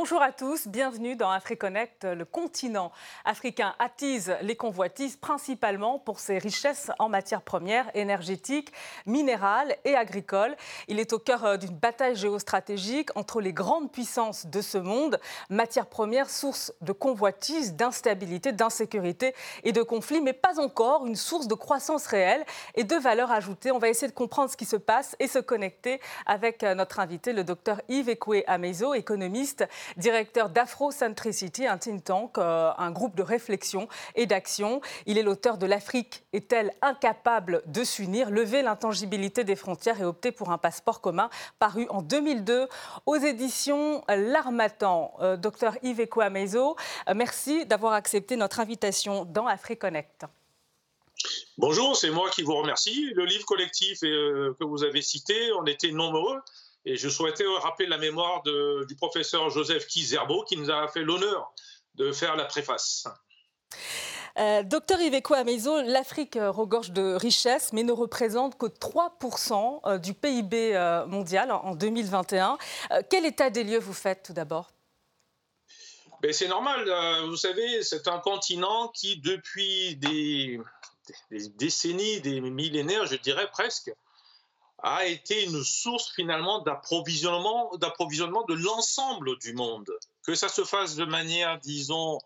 Bonjour à tous, bienvenue dans AfriConnect. Le continent africain attise les convoitises principalement pour ses richesses en matières premières, énergétiques, minérales et agricoles. Il est au cœur euh, d'une bataille géostratégique entre les grandes puissances de ce monde, matières premières source de convoitises, d'instabilité, d'insécurité et de conflits, mais pas encore une source de croissance réelle et de valeur ajoutée. On va essayer de comprendre ce qui se passe et se connecter avec euh, notre invité, le docteur Yves Ekwe Amezo, économiste directeur d'Afrocentricity, un think tank, euh, un groupe de réflexion et d'action. Il est l'auteur de L'Afrique est-elle incapable de s'unir? Lever l'intangibilité des frontières et opter pour un passeport commun, paru en 2002 aux éditions L'Armatan. Euh, docteur Yves Ekouamezo, euh, merci d'avoir accepté notre invitation dans AfriConnect. Bonjour, c'est moi qui vous remercie. Le livre collectif que vous avez cité, on était nombreux et je souhaitais rappeler la mémoire du professeur Joseph Kizerbo qui nous a fait l'honneur de faire la préface. Euh, docteur Iveco Amezo, l'Afrique euh, regorge de richesses, mais ne représente que 3% euh, du PIB mondial en 2021. Quel état des lieux vous faites tout d'abord? Ben, C'est normal. Vous savez, c'est un continent qui, depuis des, décennies, des millénaires, je dirais presque, a été une source finalement d'approvisionnement, d'approvisionnement de l'ensemble du monde. Que ça se fasse de manière, disons,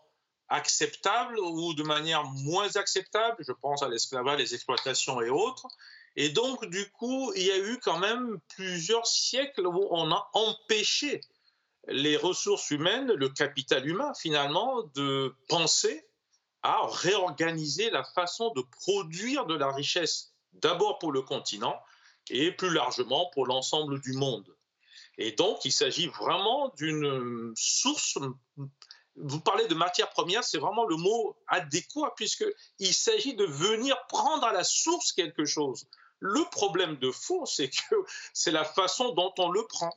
acceptable ou de manière moins acceptable, je pense à l'esclavage, les exploitations et autres. Et donc, du coup, il y a eu quand même plusieurs siècles où on a empêché les ressources humaines, le capital humain finalement, de penser à réorganiser la façon de produire de la richesse, d'abord pour le continent, et plus largement pour l'ensemble du monde. Et donc, il s'agit vraiment d'une source. Vous parlez de matière première, c'est vraiment le mot adéquat, puisqu'il s'agit de venir prendre à la source quelque chose. Le problème de fond, c'est que c'est la façon dont on le prend.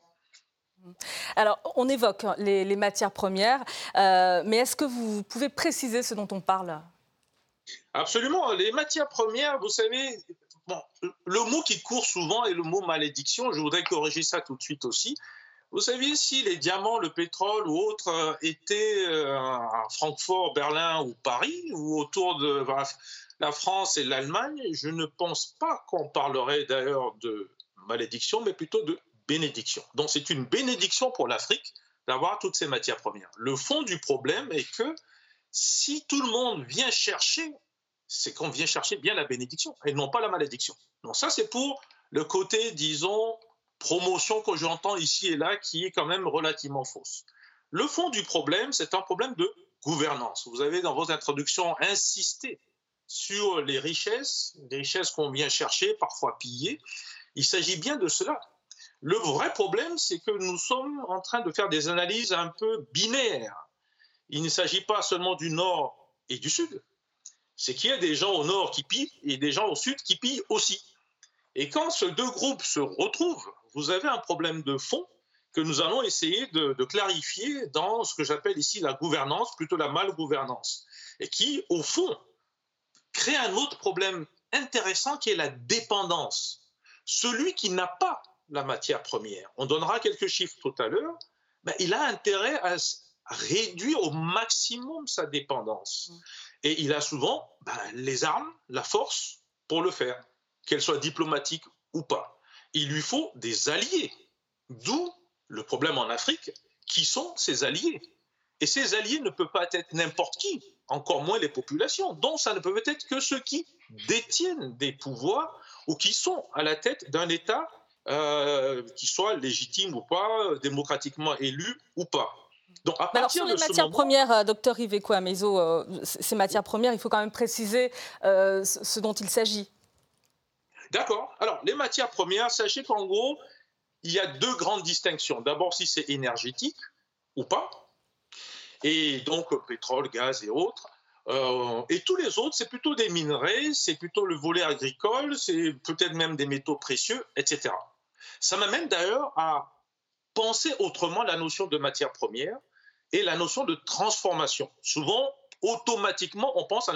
Alors, on évoque les, matières premières, euh, mais est-ce que vous pouvez préciser ce dont on parle? Absolument. Les matières premières, vous savez, bon, le mot qui court souvent est le mot malédiction. Je voudrais corriger ça tout de suite aussi. Vous savez, si les diamants, le pétrole ou autres euh, étaient euh, à Francfort, Berlin ou Paris, ou autour de la France et l'Allemagne, je ne pense pas qu'on parlerait d'ailleurs de malédiction, mais plutôt de bénédiction. Donc c'est une bénédiction pour l'Afrique d'avoir toutes ces matières premières. Le fond du problème est que si tout le monde vient chercher c'est qu'on vient chercher bien la bénédiction et non pas la malédiction. Donc ça, c'est pour le côté, disons, promotion que j'entends ici et là, qui est quand même relativement fausse. Le fond du problème, c'est un problème de gouvernance. Vous avez dans vos introductions insisté sur les richesses, les richesses qu'on vient chercher, parfois piller. Il s'agit bien de cela. Le vrai problème, c'est que nous sommes en train de faire des analyses un peu binaires. Il ne s'agit pas seulement du Nord et du Sud, c'est qu'il y a des gens au nord qui pillent et des gens au sud qui pillent aussi. Et quand ces deux groupes se retrouvent, vous avez un problème de fond que nous allons essayer de, clarifier dans ce que j'appelle ici la gouvernance, plutôt la malgouvernance, et qui, au fond, crée un autre problème intéressant qui est la dépendance. Celui qui n'a pas la matière première, on donnera quelques chiffres tout à l'heure, ben, il a intérêt à, réduire au maximum sa dépendance. Mm. Et il a souvent ben, les armes, la force pour le faire, qu'elles soient diplomatiques ou pas. Il lui faut des alliés. D'où le problème en Afrique, qui sont ses alliés. Et ces alliés ne peuvent pas être n'importe qui, encore moins les populations. Donc ça ne peut être que ceux qui détiennent des pouvoirs ou qui sont à la tête d'un État euh, qui soit légitime ou pas, démocratiquement élu ou pas. Donc, Alors, sur les matières premières, euh, docteur Amezo, euh, ces matières premières, il faut quand même préciser euh, ce dont il s'agit. D'accord. Alors, les matières premières, sachez qu'en gros, il y a deux grandes distinctions. D'abord, si c'est énergétique ou pas, et donc pétrole, gaz et autres. et tous les autres, c'est plutôt des minerais, c'est plutôt le volet agricole, c'est peut-être même des métaux précieux, etc. Ça m'amène d'ailleurs à penser autrement la notion de matière première et la notion de transformation. Souvent, automatiquement, on pense à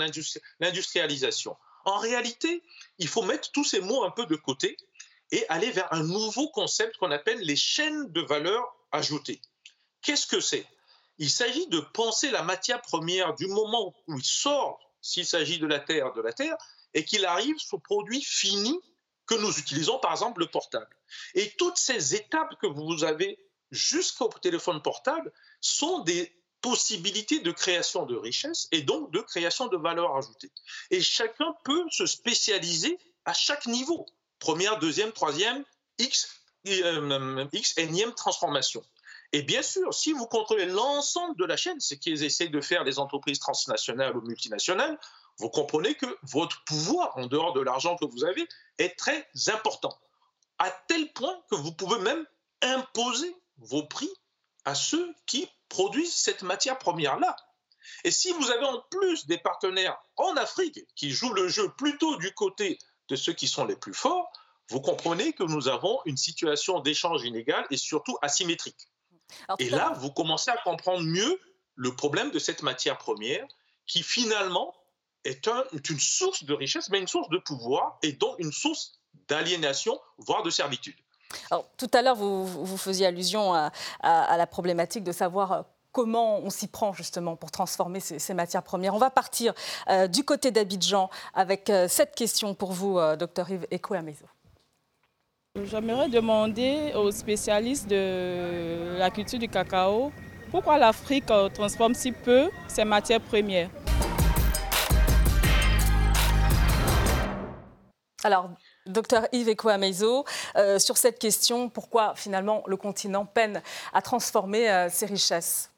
l'industrialisation. En réalité, il faut mettre tous ces mots un peu de côté et aller vers un nouveau concept qu'on appelle les chaînes de valeur ajoutée. Qu'est-ce que c'est? Il s'agit de penser la matière première du moment où il sort, s'il s'agit de la Terre, de la Terre, et qu'il arrive au produit fini que nous utilisons, par exemple le portable. Et toutes ces étapes que vous avez jusqu'au téléphone portable sont des possibilités de création de richesse et donc de création de valeur ajoutée. Et chacun peut se spécialiser à chaque niveau. Première, deuxième, troisième, X, euh, X énième transformation. Et bien sûr, si vous contrôlez l'ensemble de la chaîne, ce qu'ils essaient de faire les entreprises transnationales ou multinationales, vous comprenez que votre pouvoir, en dehors de l'argent que vous avez, est très important. À tel point que vous pouvez même imposer vos prix à ceux qui produisent cette matière première-là. Et si vous avez en plus des partenaires en Afrique qui jouent le jeu plutôt du côté de ceux qui sont les plus forts, vous comprenez que nous avons une situation d'échange inégal et surtout asymétrique. et là, vous commencez à comprendre mieux le problème de cette matière première qui finalement est, une source de richesse, mais une source de pouvoir et donc une source d'aliénation, voire de servitude. Alors, tout à l'heure, vous, vous, faisiez allusion à, la problématique de savoir euh, comment on s'y prend justement pour transformer ces, matières premières. On va partir euh, du côté d'Abidjan avec euh, cette question pour vous, docteur Yves Ekoamezo. J'aimerais demander aux spécialistes de la culture du cacao pourquoi l'Afrique transforme si peu ses matières premières? Alors, docteur Yves Ekoamezo, euh, sur cette question, pourquoi finalement le continent peine à transformer euh, ses richesses?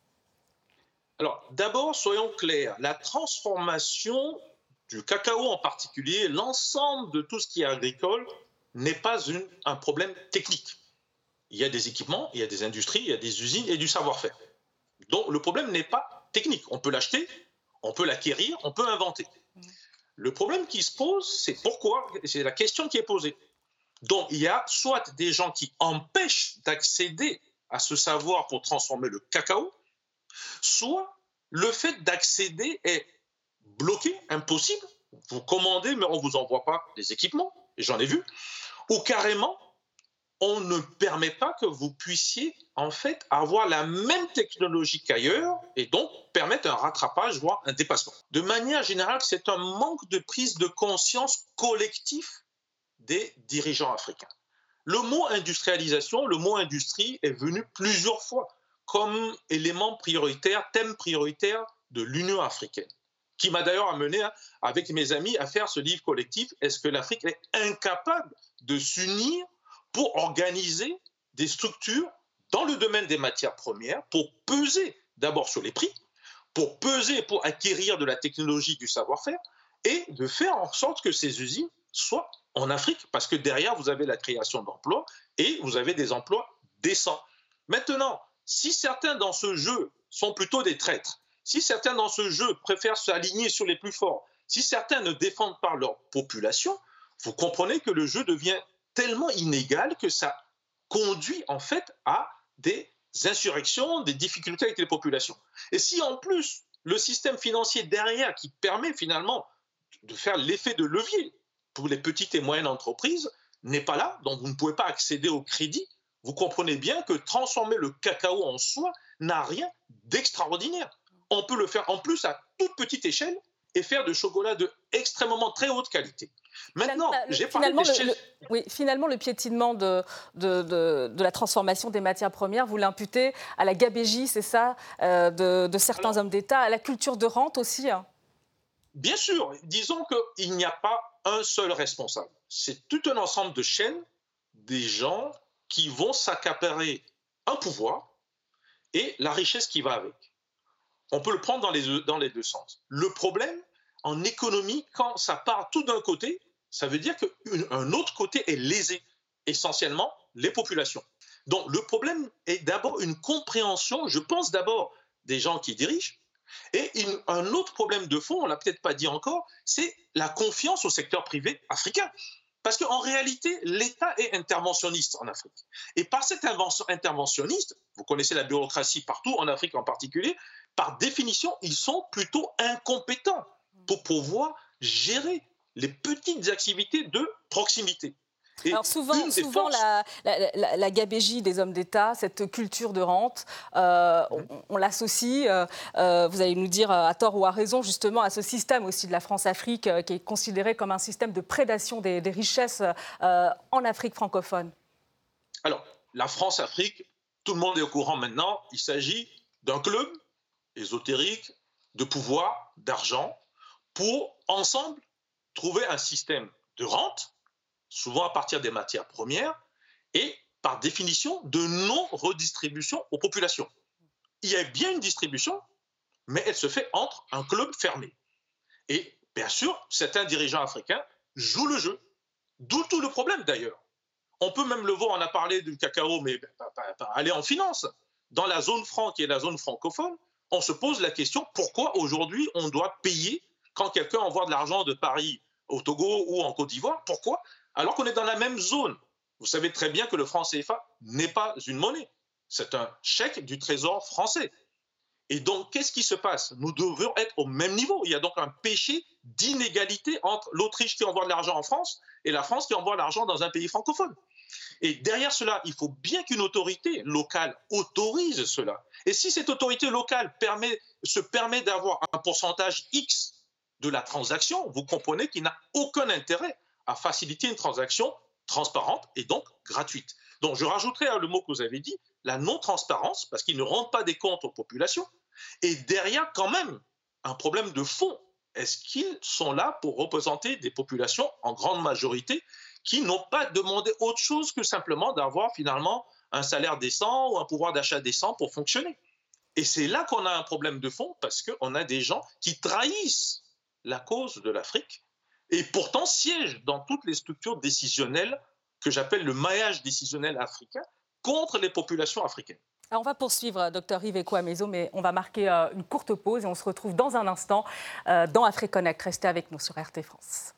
Alors, d'abord, soyons clairs, la transformation du cacao en particulier, l'ensemble de tout ce qui est agricole, n'est pas un problème technique. Il y a des équipements, il y a des industries, il y a des usines et du savoir-faire. Donc le problème n'est pas technique. On peut l'acheter, on peut l'acquérir, on peut inventer. Le problème qui se pose, c'est pourquoi, c'est la question qui est posée. Donc, il y a soit des gens qui empêchent d'accéder à ce savoir pour transformer le cacao, soit le fait d'accéder est bloqué, impossible. Vous commandez, mais on ne vous envoie pas les équipements, et j'en ai vu, ou carrément, on ne permet pas que vous puissiez en fait avoir la même technologie qu'ailleurs et donc permettre un rattrapage, voire un dépassement. De manière générale, c'est un manque de prise de conscience collectif des dirigeants africains. Le mot industrialisation, le mot industrie est venu plusieurs fois comme élément prioritaire, thème prioritaire de l'Union africaine, qui m'a d'ailleurs amené, hein, avec mes amis, à faire ce livre collectif, Est-ce que l'Afrique est incapable de s'unir pour organiser des structures dans le domaine des matières premières pour peser d'abord sur les prix, pour peser pour acquérir de la technologie, du savoir-faire, et de faire en sorte que ces usines soient en Afrique, parce que derrière, vous avez la création d'emplois et vous avez des emplois décents. Maintenant, si certains dans ce jeu sont plutôt des traîtres, si certains dans ce jeu préfèrent s'aligner sur les plus forts, si certains ne défendent pas leur population, vous comprenez que le jeu devient tellement inégal que ça conduit en fait à des insurrections, des difficultés avec les populations. Et si en plus le système financier derrière qui permet finalement de faire l'effet de levier pour les petites et moyennes entreprises n'est pas là, donc vous ne pouvez pas accéder au crédit, vous comprenez bien que transformer le cacao en soi n'a rien d'extraordinaire. On peut le faire en plus à toute petite échelle et faire de chocolat de extrêmement très haute qualité. Maintenant, j'ai finalement, le, oui, finalement, le piétinement de, de, de, la transformation des matières premières, vous l'imputez à la gabégie, c'est ça, euh, de, certains hommes d'État, à la culture de rente aussi hein? Bien sûr, disons qu'il n'y a pas un seul responsable. C'est tout un ensemble de chaînes, des gens qui vont s'accaparer un pouvoir et la richesse qui va avec. On peut le prendre dans les, dans les deux sens. Le problème, en économie, quand ça part tout d'un côté, ça veut dire qu'un autre côté est lésé, essentiellement les populations. Donc le problème est d'abord une compréhension, je pense d'abord des gens qui dirigent, et un autre problème de fond, on l'a peut-être pas dit encore, c'est la confiance au secteur privé africain. Parce qu'en réalité, l'État est interventionniste en Afrique. Et par cette interventionniste, vous connaissez la bureaucratie partout, en Afrique en particulier, par définition, ils sont plutôt incompétents pour pouvoir gérer les petites activités de proximité. Alors souvent, souvent la, la, gabégie des hommes d'État, cette culture de rente, euh, on, l'associe, euh, euh, vous allez nous dire à tort ou à raison, justement à ce système aussi de la France-Afrique qui est considéré comme un système de prédation des, des richesses en Afrique francophone. Alors, la France-Afrique, tout le monde est au courant maintenant, il s'agit d'un club ésotérique de pouvoir, d'argent, pour ensemble trouver un système de rente souvent à partir des matières premières, et par définition de non-redistribution aux populations. Il y a bien une distribution, mais elle se fait entre un club fermé. Et bien sûr, certains dirigeants africains jouent le jeu. D'où tout le problème d'ailleurs. On peut même le voir, on a parlé du cacao, mais aller en finance. Dans la zone franc, qui est la zone francophone, on se pose la question pourquoi aujourd'hui on doit payer quand quelqu'un envoie de l'argent de Paris au Togo ou en Côte d'Ivoire Pourquoi? Alors qu'on est dans la même zone. Vous savez très bien que le franc CFA n'est pas une monnaie, c'est un chèque du Trésor français. Et donc, qu'est-ce qui se passe? Nous devons être au même niveau. Il y a donc un péché d'inégalité entre l'Autriche qui envoie de l'argent en France et la France qui envoie l'argent dans un pays francophone. Et derrière cela, il faut bien qu'une autorité locale autorise cela. Et si cette autorité locale se permet d'avoir un pourcentage X de la transaction, vous comprenez qu'il n'a aucun intérêt à faciliter une transaction transparente et donc gratuite. Donc je rajouterai le mot que vous avez dit, la non-transparence, parce qu'ils ne rendent pas des comptes aux populations. Et derrière, quand même, un problème de fond. Est-ce qu'ils sont là pour représenter des populations en grande majorité qui n'ont pas demandé autre chose que simplement d'avoir finalement un salaire décent ou un pouvoir d'achat décent pour fonctionner? Et c'est là qu'on a un problème de fond parce qu'on a des gens qui trahissent la cause de l'Afrique et pourtant siège dans toutes les structures décisionnelles que j'appelle le maillage décisionnel africain contre les populations africaines. on va poursuivre, docteur Yves Amezo, mais on va marquer euh, une courte pause et on se retrouve dans un instant euh, dans AfriConnect. Restez avec nous sur RT France.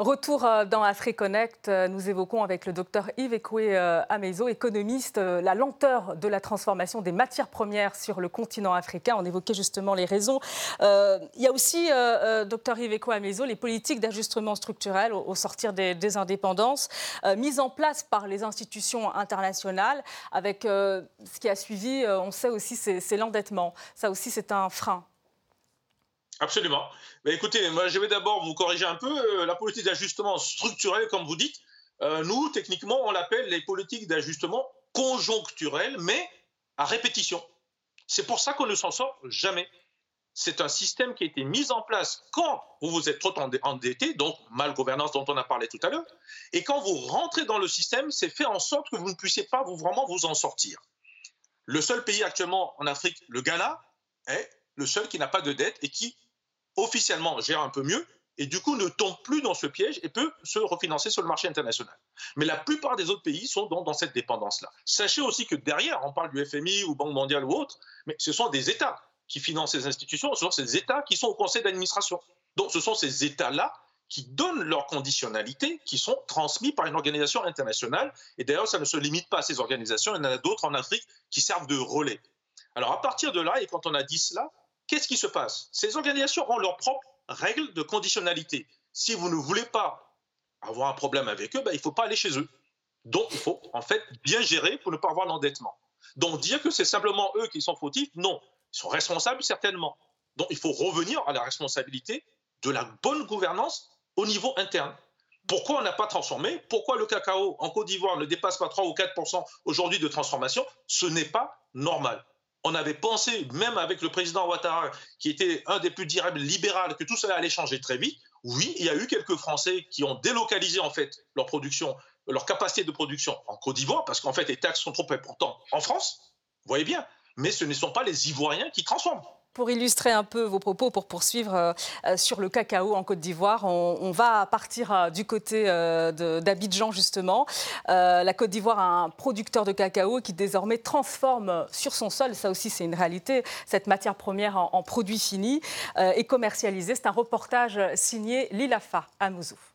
Retour euh, dans AfriConnect, euh, nous évoquons avec le docteur Yves Ekoué euh, Amezo, économiste, la lenteur de la transformation des matières premières sur le continent africain. On évoquait justement les raisons. il y a aussi, docteur Yves Ekoué Amezo, les politiques d'ajustement structurel au, sortir des, des indépendances, mises en place par les institutions internationales. Avec ce qui a suivi, on sait aussi, c'est l'endettement. Ça aussi, c'est un frein. Absolument. Écoutez, moi, je vais d'abord vous corriger un peu. Euh, la politique d'ajustement structurel, comme vous dites, euh, nous, techniquement, on l'appelle les politiques d'ajustement conjoncturel, mais à répétition. C'est pour ça qu'on ne s'en sort jamais. C'est un système qui a été mis en place quand vous vous êtes trop endetté, donc mal gouvernance dont on a parlé tout à l'heure, et quand vous rentrez dans le système, c'est fait en sorte que vous ne puissiez pas vous, vraiment vous en sortir. Le seul pays actuellement en Afrique, le Ghana, est le seul qui n'a pas de dette et qui officiellement gère un peu mieux et du coup ne tombe plus dans ce piège et peut se refinancer sur le marché international. Mais la plupart des autres pays sont dans, dans cette dépendance-là. Sachez aussi que derrière, on parle du FMI ou Banque mondiale ou autre, mais ce sont des États qui financent ces institutions, ce sont ces États qui sont au conseil d'administration. Donc ce sont ces États-là qui donnent leurs conditionnalités, qui sont transmis par une organisation internationale. Et d'ailleurs, ça ne se limite pas à ces organisations, il y en a d'autres en Afrique qui servent de relais. Alors à partir de là, et quand on a dit cela, qu'est-ce qui se passe? Ces organisations ont leurs propres règles de conditionnalité. Si vous ne voulez pas avoir un problème avec eux, ben, il ne faut pas aller chez eux. Donc, il faut en fait bien gérer pour ne pas avoir l'endettement. Donc, dire que c'est simplement eux qui sont fautifs, non. Ils sont responsables, certainement. Donc, il faut revenir à la responsabilité de la bonne gouvernance au niveau interne. Pourquoi on n'a pas transformé? Pourquoi le cacao en Côte d'Ivoire ne dépasse pas 3 ou 4 aujourd'hui de transformation? Ce n'est pas normal on avait pensé, même avec le président Ouattara, qui était un des plus dirables libéral, que tout cela allait changer très vite. Oui, il y a eu quelques Français qui ont délocalisé en fait leur production, leur capacité de production en Côte d'Ivoire, parce qu'en fait les taxes sont trop importantes en France. Vous voyez bien. Mais ce ne sont pas les Ivoiriens qui transforment. Pour illustrer un peu vos propos, pour poursuivre euh, euh, sur le cacao en Côte d'Ivoire, on, va partir euh, du côté d'Abidjan justement. la Côte d'Ivoire a un producteur de cacao qui désormais transforme sur son sol, ça aussi c'est une réalité, cette matière première en, produit fini et commercialisé. C'est un reportage signé Lilafa à Mouzou.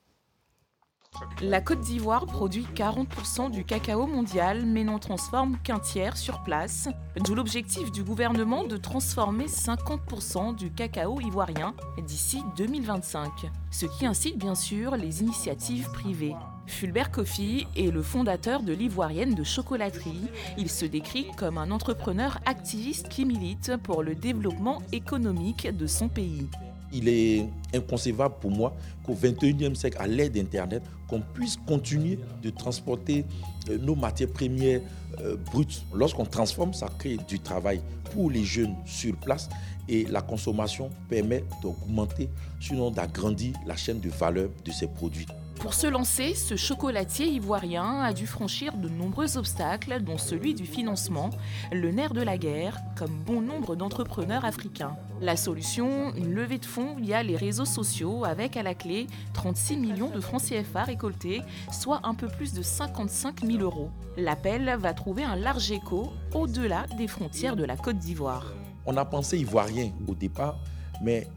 La Côte d'Ivoire produit 40% du cacao mondial, mais n'en transforme qu'un tiers sur place, d'où l'objectif du gouvernement de transformer 50% du cacao ivoirien d'ici 2025, ce qui incite bien sûr les initiatives privées. Fulbert Kofi est le fondateur de l'ivoirienne de chocolaterie. Il se décrit comme un entrepreneur activiste qui milite pour le développement économique de son pays. Il est inconcevable pour moi qu'au 21e siècle, à l'aide d'Internet, qu'on puisse continuer de transporter euh, nos matières premières euh, brutes. Lorsqu'on transforme, ça crée du travail pour les jeunes sur place et la consommation permet d'augmenter, sinon d'agrandir la chaîne de valeur de ces produits. Pour se lancer, ce chocolatier ivoirien a dû franchir de nombreux obstacles, dont celui du financement, le nerf de la guerre, comme bon nombre d'entrepreneurs africains. La solution, une levée de fonds via les réseaux sociaux avec à la clé 36 millions de francs CFA récoltés, soit un peu plus de 55 000 euros. L'appel va trouver un large écho au-delà des frontières de la Côte d'Ivoire. On a pensé ivoirien au départ, mais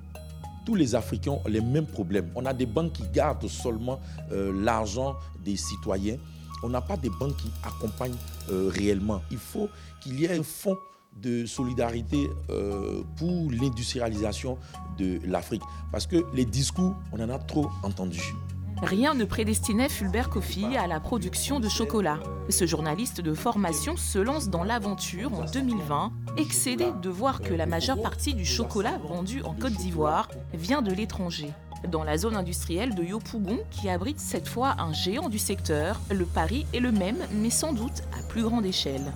tous les Africains ont les mêmes problèmes. On a des banques qui gardent seulement euh, l'argent des citoyens. On n'a pas des banques qui accompagnent euh, réellement. Il faut qu'il y ait un fonds de solidarité euh, pour l'industrialisation de l'Afrique. Parce que les discours, on en a trop entendus. Rien ne prédestinait Fulbert Kofi à la production de chocolat. Ce journaliste de formation se lance dans l'aventure en 2020, excédé de voir que la majeure partie du chocolat vendu en Côte d'Ivoire vient de l'étranger. Dans la zone industrielle de Yopougon, qui abrite cette fois un géant du secteur, le pari est le même, mais sans doute à plus grande échelle.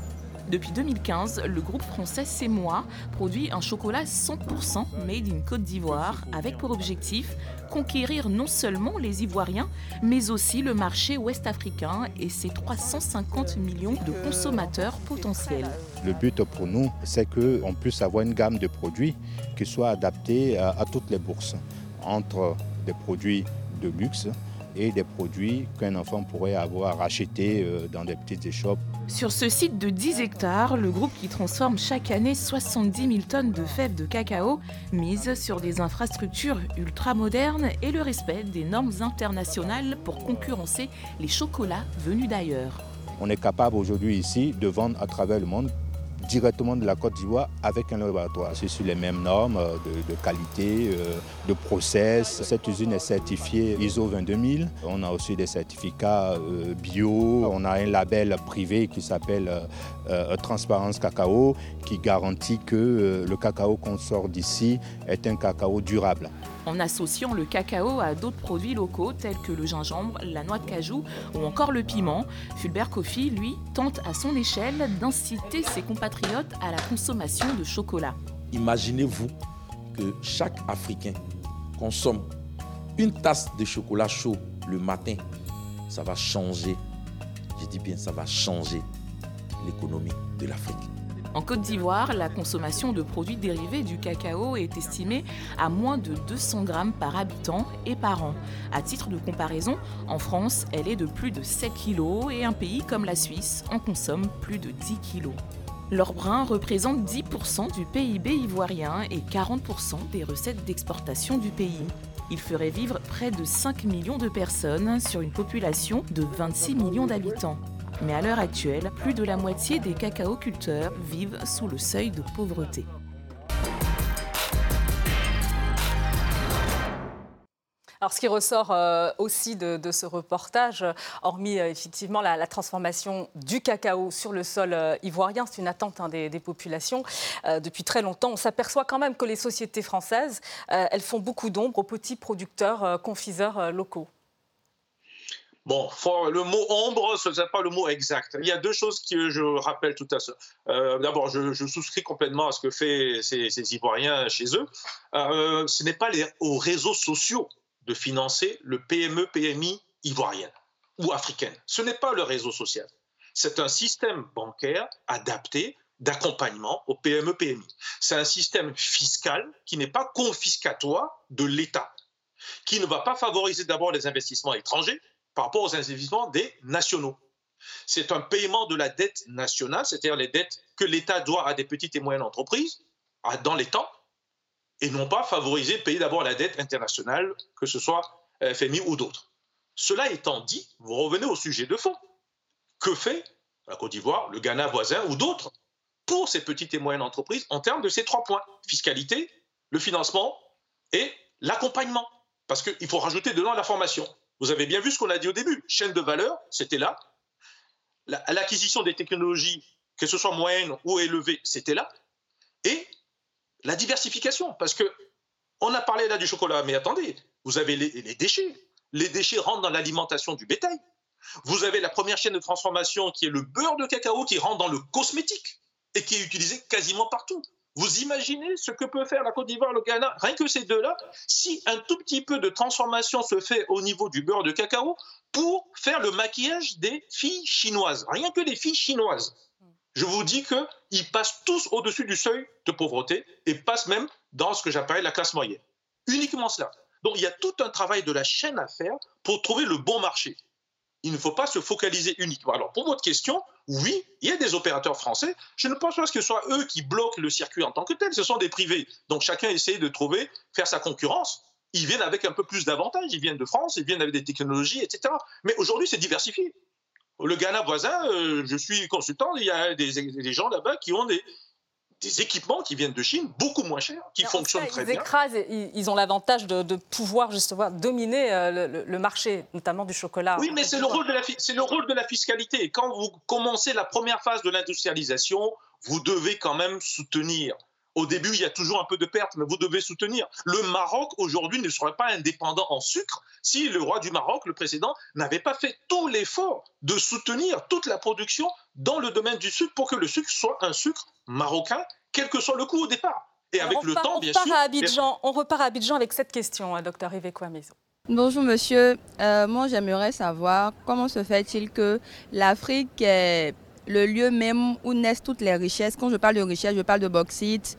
Depuis 2015, le groupe français C'est Moi produit un chocolat 100% made in Côte d'Ivoire avec pour objectif conquérir non seulement les Ivoiriens, mais aussi le marché ouest-africain et ses 350 millions de consommateurs potentiels. Le but pour nous, c'est qu'on puisse avoir une gamme de produits qui soit adaptée à, toutes les bourses, entre des produits de luxe et des produits qu'un enfant pourrait avoir achetés euh, dans des petites échoppes. Sur ce site de 10 hectares, le groupe qui transforme chaque année 70 000 tonnes de fèves de cacao mise sur des infrastructures ultra modernes et le respect des normes internationales pour concurrencer les chocolats venus d'ailleurs. On est capable aujourd'hui ici de vendre à travers le monde directement de la Côte d'Ivoire avec un laboratoire. C'est sur les mêmes normes euh, de, qualité, euh, de process. Cette usine est certifiée ISO 22000. On a aussi des certificats euh, bio. On a un label privé qui s'appelle Transparence Cacao qui garantit que le cacao qu'on sort d'ici est un cacao durable en associant le cacao à d'autres produits locaux tels que le gingembre, la noix de cajou ou encore le piment. Fulbert Kofi, lui, tente à son échelle d'inciter ses compatriotes à la consommation de chocolat. Imaginez-vous que chaque Africain consomme une tasse de chocolat chaud le matin. Ça va changer, je dis bien ça va changer l'économie de l'Afrique. En Côte d'Ivoire, la consommation de produits dérivés du cacao est estimée à moins de 200 grammes par habitant et par an. À titre de comparaison, en France, elle est de plus de 7 kilos et un pays comme la Suisse en consomme plus de 10 kilos. L'or brun représente 10% du PIB ivoirien et 40% des recettes d'exportation du pays. Il ferait vivre près de 5 millions de personnes sur une population de 26 millions d'habitants. Mais à l'heure actuelle, plus de la moitié des cacao-culteurs vivent sous le seuil de pauvreté. Alors, ce qui ressort euh, aussi de, ce reportage, hormis euh, effectivement la, transformation du cacao sur le sol euh, ivoirien, c'est une attente hein, des, populations depuis très longtemps. On s'aperçoit quand même que les sociétés françaises, elles font beaucoup d'ombre aux petits producteurs confiseurs locaux. Bon, le mot ombre, ce n'est pas le mot exact. Il y a deux choses que je rappelle tout à l'heure. D'abord, je, souscris complètement à ce que fait ces, Ivoiriens chez eux. Euh, ce n'est pas les, aux réseaux sociaux de financer le PME, PMI ivoirien ou africaine. Ce n'est pas le réseau social. C'est un système bancaire adapté d'accompagnement au PME, PMI. C'est un système fiscal qui n'est pas confiscatoire de l'État, qui ne va pas favoriser d'abord les investissements étrangers, par rapport aux investissements des nationaux. C'est un paiement de la dette nationale, c'est-à-dire les dettes que l'État doit à des petites et moyennes entreprises dans les temps, et non pas favoriser, payer d'abord la dette internationale, que ce soit FMI ou d'autres. Cela étant dit, vous revenez au sujet de fond. Que fait la Côte d'Ivoire, le Ghana voisin ou d'autres pour ces petites et moyennes entreprises en termes de ces trois points fiscalité, le financement et l'accompagnement? Parce qu'il faut rajouter dedans la formation. Vous avez bien vu ce qu'on a dit au début chaîne de valeur, c'était là. L'acquisition des technologies, que ce soit moyenne ou élevée, c'était là. Et la diversification, parce que on a parlé là du chocolat, mais attendez, vous avez les déchets, les déchets rentrent dans l'alimentation du bétail. Vous avez la première chaîne de transformation qui est le beurre de cacao qui rentre dans le cosmétique et qui est utilisé quasiment partout. Vous imaginez ce que peut faire la Côte d'Ivoire, le Ghana, rien que ces deux-là, si un tout petit peu de transformation se fait au niveau du beurre de cacao pour faire le maquillage des filles chinoises, rien que les filles chinoises. Je vous dis qu'ils passent tous au-dessus du seuil de pauvreté et passent même dans ce que j'appelle la classe moyenne. Uniquement cela. Donc il y a tout un travail de la chaîne à faire pour trouver le bon marché. Il ne faut pas se focaliser uniquement. Alors pour votre question, oui, il y a des opérateurs français. Je ne pense pas que ce soit eux qui bloquent le circuit en tant que tel. Ce sont des privés. Donc chacun essaie de trouver, faire sa concurrence. Ils viennent avec un peu plus d'avantages. Ils viennent de France, ils viennent avec des technologies, etc. Mais aujourd'hui, c'est diversifié. Le Ghana voisin, euh, je suis consultant, il y a des gens là-bas qui ont des, des équipements qui viennent de Chine, beaucoup moins chers, qui fonctionnent très bien. ils ont l'avantage de, pouvoir justement dominer euh, le, marché, notamment du chocolat. Oui, mais c'est le, rôle de la, le rôle de la fiscalité. Quand vous commencez la première phase de l'industrialisation, vous devez quand même soutenir. Au début, il y a toujours un peu de perte, mais vous devez soutenir. Le Maroc, aujourd'hui, ne serait pas indépendant en sucre si le roi du Maroc, le précédent, n'avait pas fait tout l'effort de soutenir toute la production dans le domaine du sucre pour que le sucre soit un sucre marocain, quel que soit le coût au départ. Et avec le temps, bien sûr. À Abidjan, on repart à Abidjan avec cette question, hein, docteur Yves Maison. Bonjour monsieur, euh, moi j'aimerais savoir comment se fait-il que l'Afrique est le lieu même où naissent toutes les richesses. Quand je parle de richesse, je parle de bauxite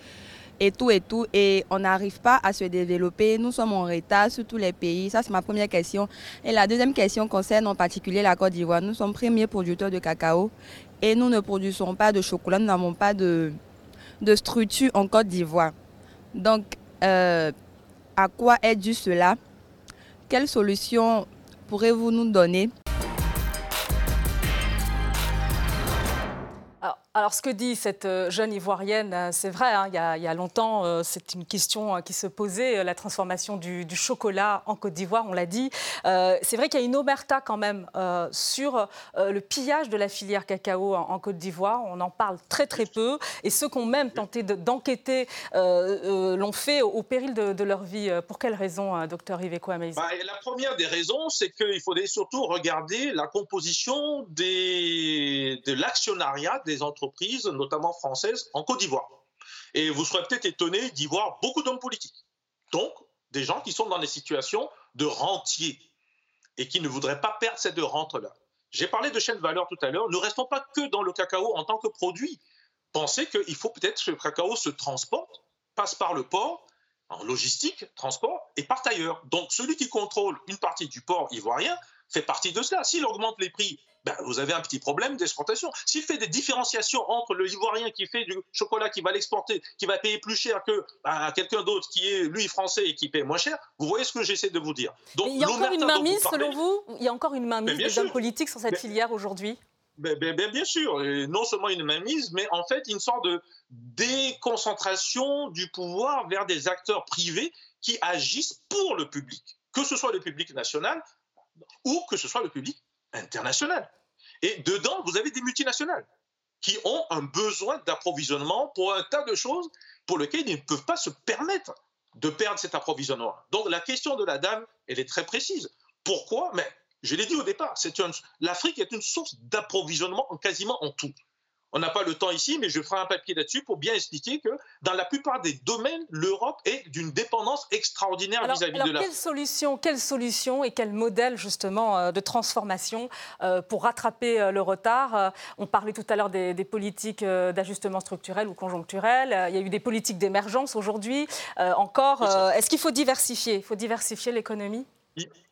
et tout et tout. Et on n'arrive pas à se développer. Nous sommes en retard sur tous les pays. Ça, c'est ma première question. Et la deuxième question concerne en particulier la Côte d'Ivoire. Nous sommes premiers producteurs de cacao et nous ne produisons pas de chocolat, nous n'avons pas de, de structure en Côte d'Ivoire. Donc, euh, à quoi est dû cela? Quelle solution pourrez-vous nous donner? Alors, ce que dit cette euh, jeune Ivoirienne, euh, c'est vrai, hein, il, y a, longtemps, euh, c'est une question qui se posait, la transformation du, chocolat en Côte d'Ivoire, on l'a dit. c'est vrai qu'il y a une omerta quand même sur le pillage de la filière cacao en, Côte d'Ivoire. On en parle très très peu. Et ceux qui ont même tenté d'enquêter l'ont fait au, péril de, leur vie. Pour quelles raisons, docteur Iveco bah, La première des raisons, c'est qu'il faudrait surtout regarder la composition de l'actionnariat des entreprises notamment françaises, en Côte d'Ivoire. Et vous serez peut-être étonné d'y voir beaucoup d'hommes politiques. Donc, des gens qui sont dans des situations de rentiers et qui ne voudraient pas perdre cette rente-là. J'ai parlé de chaîne de valeur tout à l'heure. Ne restons pas que dans le cacao en tant que produit. Pensez qu'il faut peut-être que le cacao se transporte, passe par le port, en logistique, transport, et parte ailleurs. Donc celui qui contrôle une partie du port ivoirien fait partie de cela. S'il augmente les prix, ben, vous avez un petit problème d'exportation. S'il fait des différenciations entre le Ivoirien qui fait du chocolat, qui va l'exporter, qui va payer plus cher que ben, quelqu'un d'autre qui est, lui, français et qui paie moins cher, vous voyez ce que j'essaie de vous dire. Donc, il y a encore une mainmise, selon vous? Il y a encore une mainmise des hommes politiques sur cette filière aujourd'hui? Ben, bien sûr, non seulement une mainmise, mais en fait une sorte de déconcentration du pouvoir vers des acteurs privés qui agissent pour le public, que ce soit le public national ou que ce soit le public international. Et dedans, vous avez des multinationales qui ont un besoin d'approvisionnement pour un tas de choses pour lesquelles ils ne peuvent pas se permettre de perdre cet approvisionnement. Donc la question de la dame, elle est très précise. Pourquoi? Mais je l'ai dit au départ, l'Afrique est une source d'approvisionnement quasiment en tout. On n'a pas le temps ici, mais je ferai un papier là-dessus pour bien expliquer que dans la plupart des domaines, l'Europe est d'une dépendance extraordinaire vis-à-vis de la. Quelle solution, quelle solution et quel modèle justement euh, de transformation euh, pour rattraper euh, le retard On parlait tout à l'heure des, politiques d'ajustement structurel ou conjoncturel. Il y a eu des politiques d'émergence aujourd'hui. encore, est-ce qu'il faut diversifier? Il faut diversifier l'économie?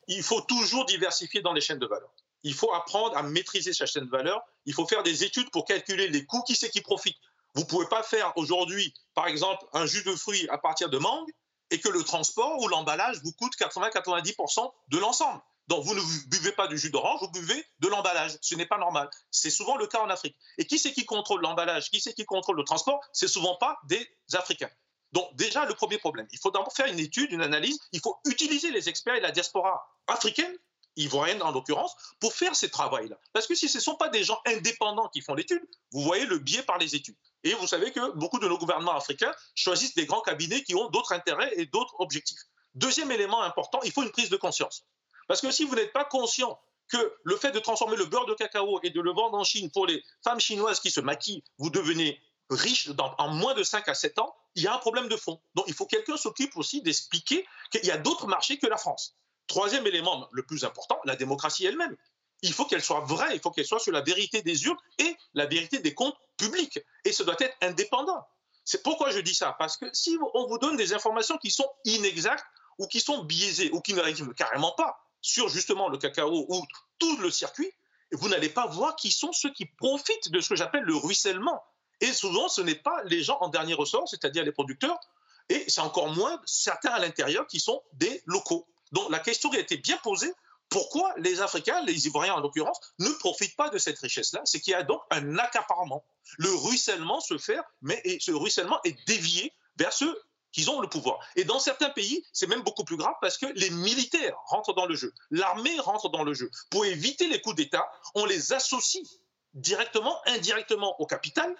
Il faut toujours diversifier dans les chaînes de valeur il faut apprendre à maîtriser sa chaîne de valeur. Il faut faire des études pour calculer les coûts, qui c'est qui profite? Vous ne pouvez pas faire aujourd'hui, par exemple, un jus de fruits à partir de mangue et que le transport ou l'emballage vous coûte 80-90% de l'ensemble. Donc vous ne buvez pas du jus d'orange, vous buvez de l'emballage. Ce n'est pas normal. C'est souvent le cas en Afrique. Et qui c'est qui contrôle l'emballage? Qui c'est qui contrôle le transport? C'est souvent pas des Africains. Donc déjà, le premier problème, il faut d'abord faire une étude, une analyse, il faut utiliser les experts et la diaspora africaine, ivoirienne en l'occurrence, pour faire ces travaux-là. Parce que si ce ne sont pas des gens indépendants qui font l'étude, vous voyez le biais par les études. Et vous savez que beaucoup de nos gouvernements africains choisissent des grands cabinets qui ont d'autres intérêts et d'autres objectifs. Deuxième élément important, il faut une prise de conscience. Parce que si vous n'êtes pas conscient que le fait de transformer le beurre de cacao et de le vendre en Chine pour les femmes chinoises qui se maquillent, vous devenez riche en moins de 5 à 7 ans, il y a un problème de fond. Donc il faut que quelqu'un s'occupe aussi d'expliquer qu'il y a d'autres marchés que la France. Troisième élément, le plus important, la démocratie elle-même. Il faut qu'elle soit vraie, il faut qu'elle soit sur la vérité des urnes et la vérité des comptes publics. Et ce doit être indépendant. C'est pourquoi je dis ça, parce que si on vous donne des informations qui sont inexactes ou qui sont biaisées ou qui n'arrivent carrément pas, sur justement le cacao ou tout le circuit, vous n'allez pas voir qui sont ceux qui profitent de ce que j'appelle le ruissellement. Et souvent, ce n'est pas les gens en dernier ressort, c'est-à-dire les producteurs, et c'est encore moins certains à l'intérieur qui sont des locaux. Donc la question qui a été bien posée, pourquoi les Africains, les Ivoiriens en l'occurrence, ne profitent pas de cette richesse-là? C'est qu'il y a donc un accaparement. Le ruissellement se fait, mais ce ruissellement est dévié vers ceux qu'ils ont le pouvoir. Et dans certains pays, c'est même beaucoup plus grave parce que les militaires rentrent dans le jeu, l'armée rentre dans le jeu. Pour éviter les coups d'État, on les associe directement, indirectement au capital,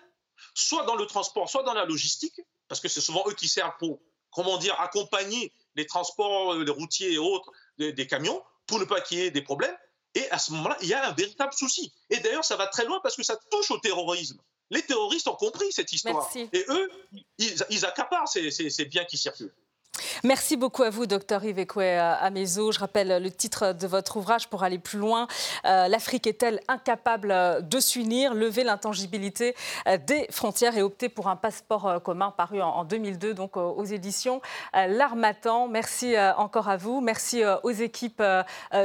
soit dans le transport, soit dans la logistique, parce que c'est souvent eux qui servent pour, comment dire, accompagner les transports euh, les routiers et autres des, camions pour ne pas qu'il y ait des problèmes. Et à ce moment-là, il y a un véritable souci. Et d'ailleurs, ça va très loin parce que ça touche au terrorisme. Les terroristes ont compris cette histoire. Et eux, ils, accaparent ces, ces biens qui circulent. Merci beaucoup à vous, docteur Yves Amezo. Je rappelle le titre de votre ouvrage pour aller plus loin. Euh, L'Afrique est-elle incapable de s'unir, lever l'intangibilité euh, des frontières et opter pour un passeport euh, commun paru en 2002, donc aux éditions L'Armatan. Merci encore à vous. Merci aux équipes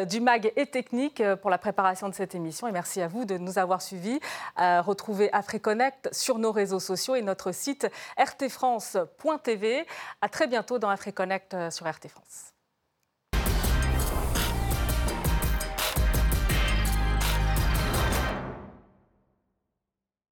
du MAG et Technique pour la préparation de cette émission. Et merci à vous de nous avoir suivis. Retrouvez AfriConnect sur nos réseaux sociaux et notre site rtfrance.tv. À très bientôt dans AfriConnect sur RT France.